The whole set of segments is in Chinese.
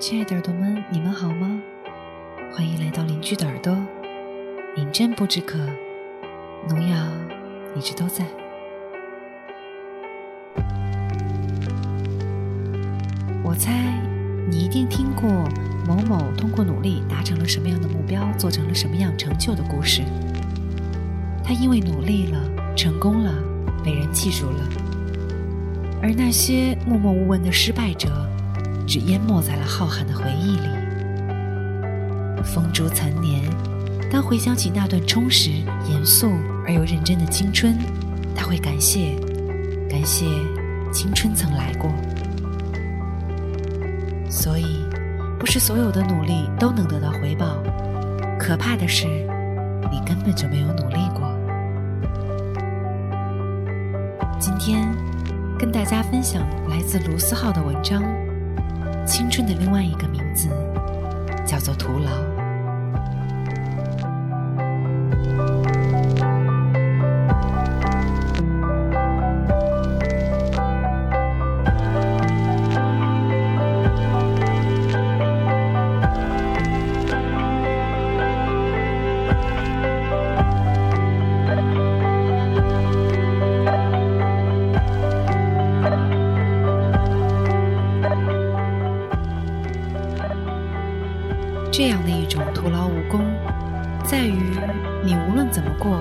亲爱的耳朵们，你们好吗？欢迎来到邻居的耳朵，饮鸩不止渴，农药一直都在。我猜你一定听过某某通过努力达成了什么样的目标，做成了什么样成就的故事。他因为努力了，成功了，被人记住了。而那些默默无闻的失败者，只淹没在了浩瀚的回忆里。风烛残年，当回想起那段充实、严肃而又认真的青春，他会感谢，感谢青春曾来过。所以，不是所有的努力都能得到回报。可怕的是，你根本就没有努力过。今天，跟大家分享来自卢思浩的文章《青春的另外一个名字》，叫做徒劳。这样的一种徒劳无功，在于你无论怎么过，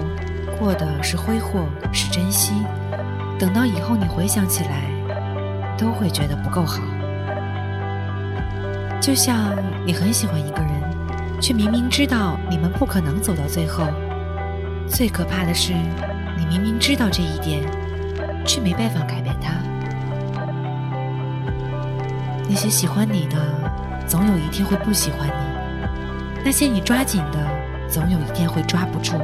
过的是挥霍，是珍惜。等到以后你回想起来，都会觉得不够好。就像你很喜欢一个人，却明明知道你们不可能走到最后。最可怕的是，你明明知道这一点，却没办法改变他。那些喜欢你的，总有一天会不喜欢你。那些你抓紧的，总有一天会抓不住；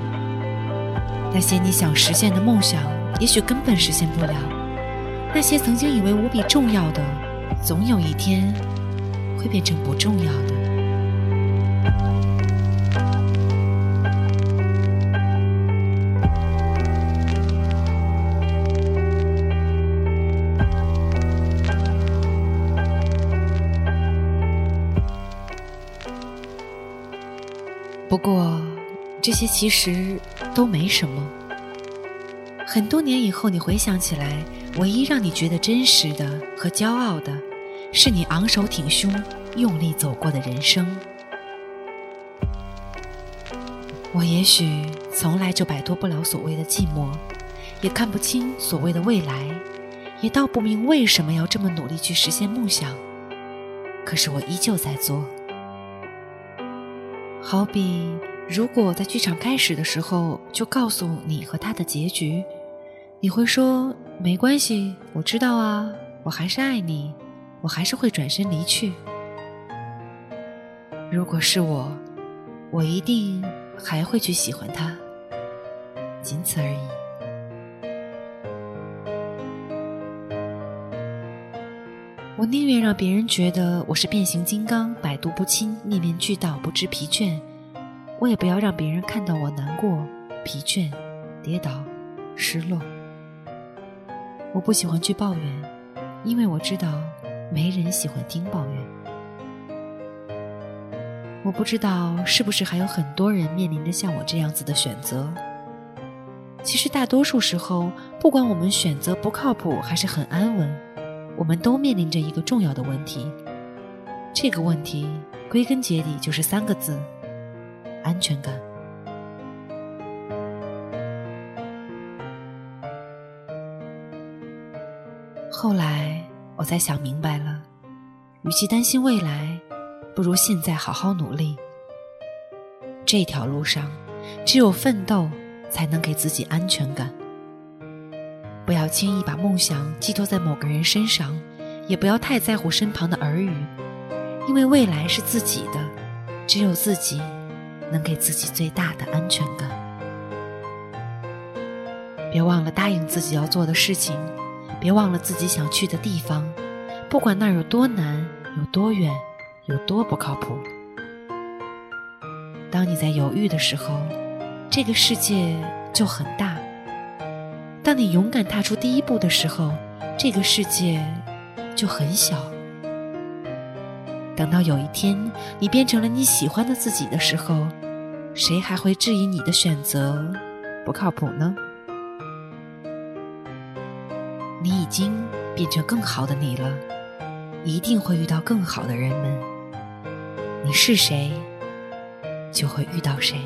那些你想实现的梦想，也许根本实现不了；那些曾经以为无比重要的，总有一天会变成不重要的。不过，这些其实都没什么。很多年以后，你回想起来，唯一让你觉得真实的和骄傲的，是你昂首挺胸、用力走过的人生。我也许从来就摆脱不了所谓的寂寞，也看不清所谓的未来，也道不明为什么要这么努力去实现梦想。可是我依旧在做。好比，如果在剧场开始的时候就告诉你和他的结局，你会说没关系，我知道啊，我还是爱你，我还是会转身离去。如果是我，我一定还会去喜欢他，仅此而已。我宁愿让别人觉得我是变形金刚，百毒不侵，面面俱到，不知疲倦；我也不要让别人看到我难过、疲倦、跌倒、失落。我不喜欢去抱怨，因为我知道没人喜欢听抱怨。我不知道是不是还有很多人面临着像我这样子的选择。其实大多数时候，不管我们选择不靠谱还是很安稳。我们都面临着一个重要的问题，这个问题归根结底就是三个字：安全感。后来我才想明白了，与其担心未来，不如现在好好努力。这条路上，只有奋斗才能给自己安全感。不要轻易把梦想寄托在某个人身上，也不要太在乎身旁的耳语，因为未来是自己的，只有自己能给自己最大的安全感。别忘了答应自己要做的事情，别忘了自己想去的地方，不管那有多难、有多远、有多不靠谱。当你在犹豫的时候，这个世界就很大。当你勇敢踏出第一步的时候，这个世界就很小。等到有一天你变成了你喜欢的自己的时候，谁还会质疑你的选择不靠谱呢？你已经变成更好的你了，一定会遇到更好的人们。你是谁，就会遇到谁。